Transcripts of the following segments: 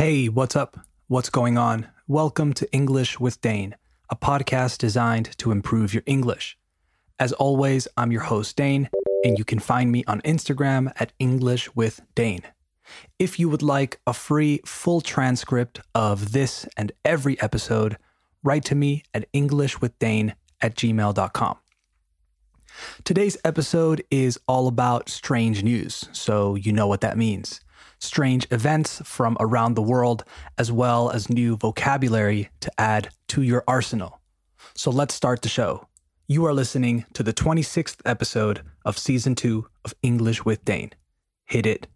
Hey, what's up? What's going on? Welcome to English with Dane, a podcast designed to improve your English. As always, I'm your host, Dane, and you can find me on Instagram at English with Dane. If you would like a free full transcript of this and every episode, write to me at englishwithdane at gmail.com. Today's episode is all about strange news, so you know what that means. Strange events from around the world, as well as new vocabulary to add to your arsenal. So let's start the show. You are listening to the 26th episode of season two of English with Dane. Hit it.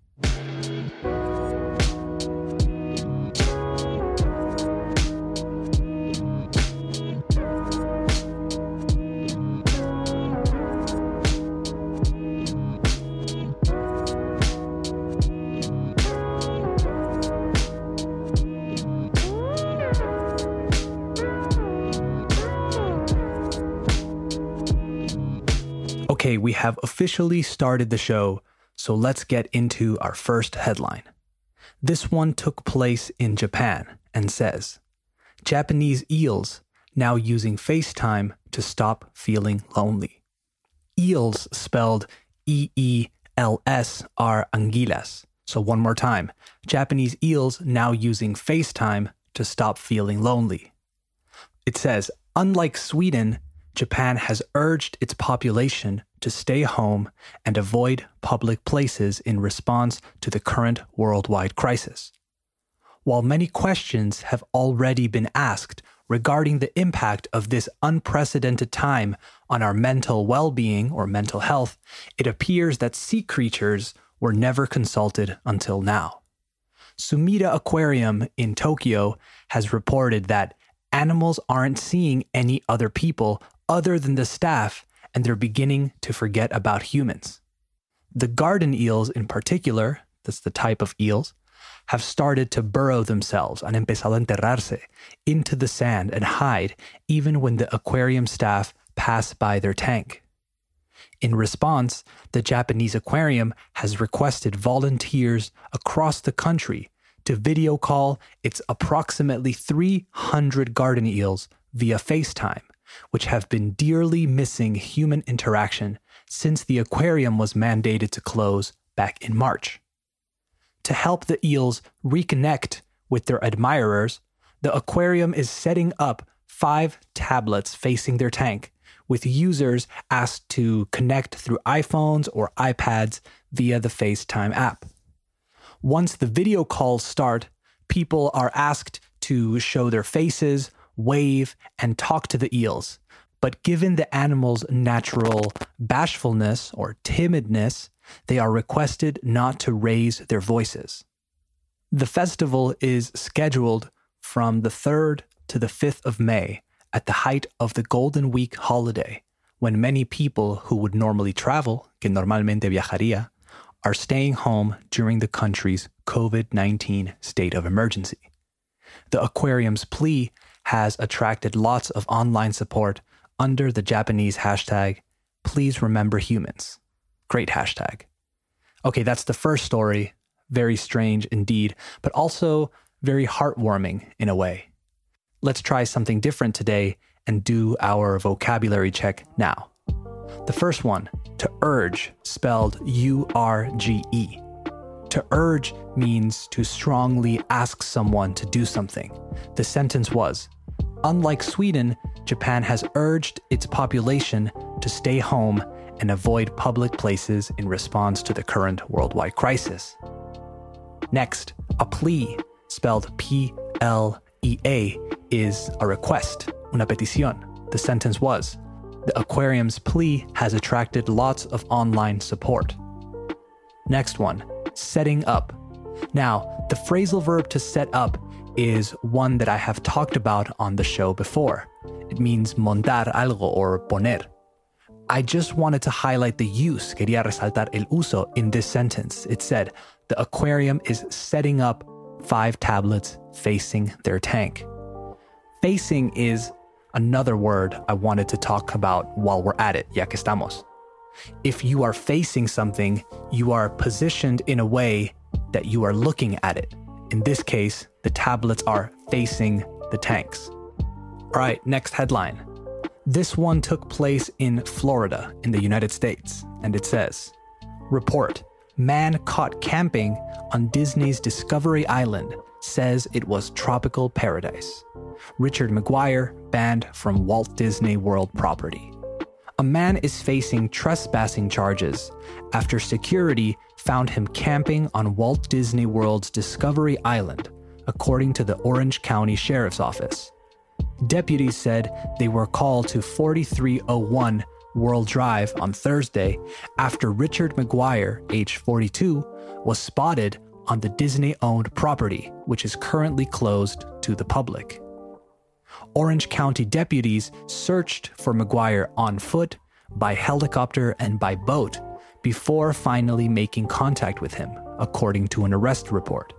Okay, we have officially started the show, so let's get into our first headline. This one took place in Japan and says Japanese eels now using FaceTime to stop feeling lonely. Eels spelled E E L S are anguilas. So, one more time Japanese eels now using FaceTime to stop feeling lonely. It says, unlike Sweden, Japan has urged its population to stay home and avoid public places in response to the current worldwide crisis. While many questions have already been asked regarding the impact of this unprecedented time on our mental well being or mental health, it appears that sea creatures were never consulted until now. Sumida Aquarium in Tokyo has reported that animals aren't seeing any other people other than the staff and they're beginning to forget about humans. The garden eels, in particular, that's the type of eels, have started to burrow themselves, han empezado a enterrarse, into the sand and hide even when the aquarium staff pass by their tank. In response, the Japanese aquarium has requested volunteers across the country to video call its approximately 300 garden eels via FaceTime which have been dearly missing human interaction since the aquarium was mandated to close back in March. To help the eels reconnect with their admirers, the aquarium is setting up five tablets facing their tank, with users asked to connect through iPhones or iPads via the FaceTime app. Once the video calls start, people are asked to show their faces wave, and talk to the eels. But given the animal's natural bashfulness or timidness, they are requested not to raise their voices. The festival is scheduled from the 3rd to the 5th of May at the height of the Golden Week holiday, when many people who would normally travel, que normalmente viajaría, are staying home during the country's COVID 19 state of emergency. The aquarium's plea has attracted lots of online support under the Japanese hashtag, please remember humans. Great hashtag. Okay, that's the first story. Very strange indeed, but also very heartwarming in a way. Let's try something different today and do our vocabulary check now. The first one, to urge, spelled U R G E. To urge means to strongly ask someone to do something. The sentence was Unlike Sweden, Japan has urged its population to stay home and avoid public places in response to the current worldwide crisis. Next, a plea, spelled P L E A, is a request, una petición. The sentence was The aquarium's plea has attracted lots of online support. Next one, setting up. Now, the phrasal verb to set up is one that I have talked about on the show before. It means montar algo or poner. I just wanted to highlight the use, quería resaltar el uso in this sentence. It said, the aquarium is setting up five tablets facing their tank. Facing is another word I wanted to talk about while we're at it, ya que estamos. If you are facing something, you are positioned in a way that you are looking at it In this case, the tablets are facing the tanks. All right, next headline. This one took place in Florida, in the United States, and it says Report Man caught camping on Disney's Discovery Island says it was tropical paradise. Richard McGuire banned from Walt Disney World property. A man is facing trespassing charges after security found him camping on Walt Disney World's Discovery Island, according to the Orange County Sheriff's Office. Deputies said they were called to 4301 World Drive on Thursday after Richard McGuire, age 42, was spotted on the Disney owned property, which is currently closed to the public. Orange County deputies searched for McGuire on foot, by helicopter, and by boat before finally making contact with him, according to an arrest report.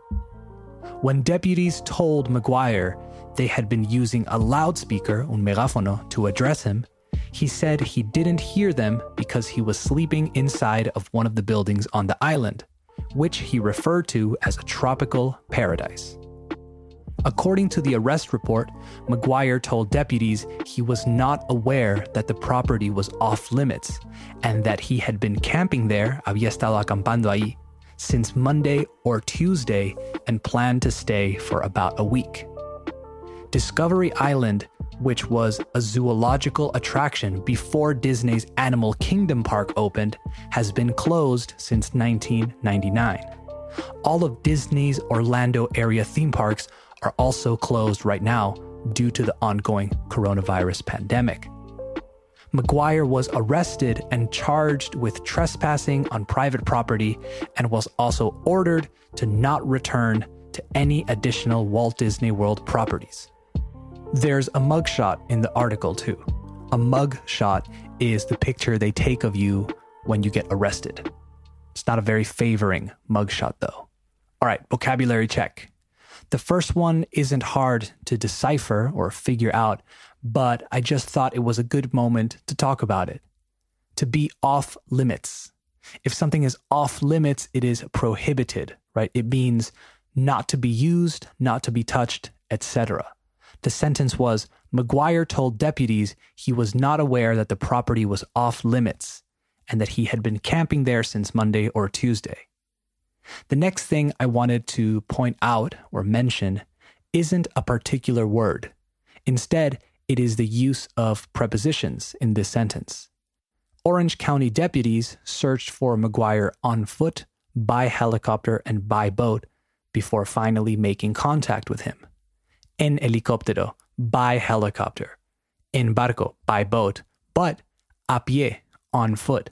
When deputies told McGuire they had been using a loudspeaker, un megafono, to address him, he said he didn't hear them because he was sleeping inside of one of the buildings on the island, which he referred to as a tropical paradise. According to the arrest report, McGuire told deputies he was not aware that the property was off limits and that he had been camping there, había estado acampando ahí, since Monday or Tuesday and planned to stay for about a week. Discovery Island, which was a zoological attraction before Disney's Animal Kingdom Park opened, has been closed since 1999. All of Disney's Orlando area theme parks are also closed right now due to the ongoing coronavirus pandemic. McGuire was arrested and charged with trespassing on private property and was also ordered to not return to any additional Walt Disney World properties. There's a mugshot in the article too. A mugshot is the picture they take of you when you get arrested. It's not a very favoring mugshot though. All right, vocabulary check. The first one isn't hard to decipher or figure out, but I just thought it was a good moment to talk about it. To be off limits. If something is off limits, it is prohibited, right? It means not to be used, not to be touched, etc. The sentence was McGuire told deputies he was not aware that the property was off limits and that he had been camping there since Monday or Tuesday. The next thing I wanted to point out or mention isn't a particular word. Instead, it is the use of prepositions in this sentence. Orange County deputies searched for McGuire on foot, by helicopter, and by boat before finally making contact with him. En helicóptero, by helicopter. En barco, by boat, but a pie, on foot.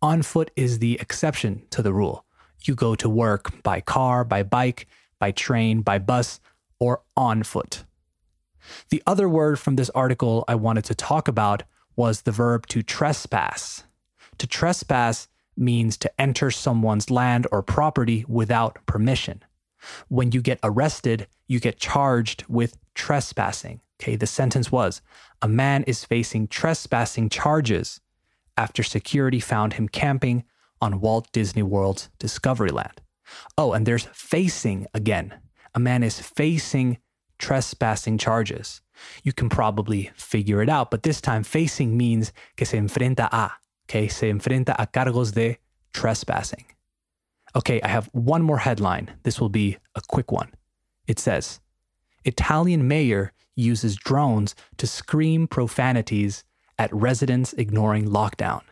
On foot is the exception to the rule you go to work by car, by bike, by train, by bus, or on foot. The other word from this article I wanted to talk about was the verb to trespass. To trespass means to enter someone's land or property without permission. When you get arrested, you get charged with trespassing. Okay, the sentence was a man is facing trespassing charges after security found him camping on Walt Disney World's Discovery Island. Oh, and there's facing again. A man is facing trespassing charges. You can probably figure it out, but this time facing means que se enfrenta a, okay? Se enfrenta a cargos de trespassing. Okay, I have one more headline. This will be a quick one. It says Italian mayor uses drones to scream profanities at residents ignoring lockdown.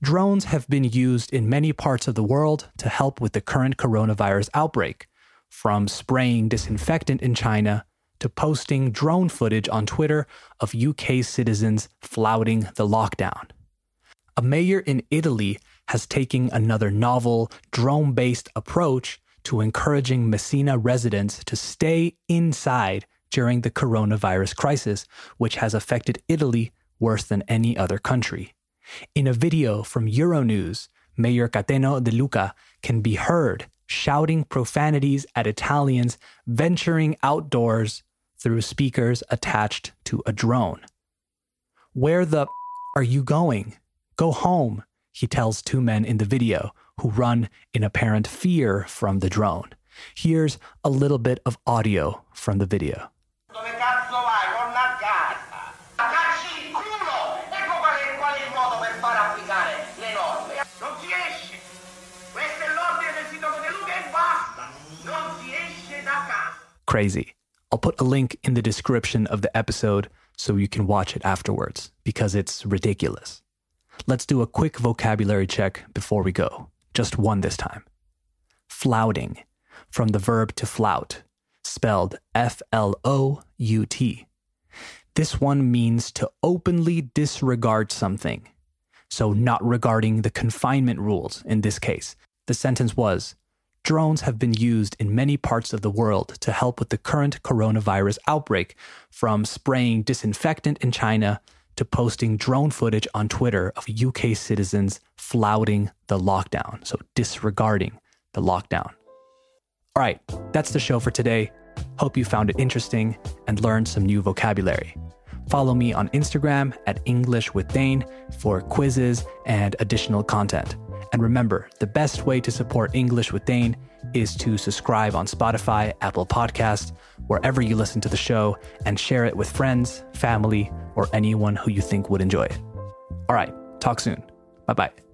Drones have been used in many parts of the world to help with the current coronavirus outbreak, from spraying disinfectant in China to posting drone footage on Twitter of UK citizens flouting the lockdown. A mayor in Italy has taken another novel, drone based approach to encouraging Messina residents to stay inside during the coronavirus crisis, which has affected Italy worse than any other country. In a video from Euronews, Mayor Cateno De Luca can be heard shouting profanities at Italians venturing outdoors through speakers attached to a drone. Where the are you going? Go home, he tells two men in the video who run in apparent fear from the drone. Here's a little bit of audio from the video. Crazy. I'll put a link in the description of the episode so you can watch it afterwards because it's ridiculous. Let's do a quick vocabulary check before we go. Just one this time. Flouting, from the verb to flout, spelled F L O U T. This one means to openly disregard something. So, not regarding the confinement rules in this case. The sentence was Drones have been used in many parts of the world to help with the current coronavirus outbreak, from spraying disinfectant in China to posting drone footage on Twitter of UK citizens flouting the lockdown, so disregarding the lockdown. All right, that's the show for today. Hope you found it interesting and learned some new vocabulary. Follow me on Instagram at English with Dane for quizzes and additional content. And remember, the best way to support English with Dane is to subscribe on Spotify, Apple Podcast, wherever you listen to the show, and share it with friends, family, or anyone who you think would enjoy it. All right, talk soon. Bye bye.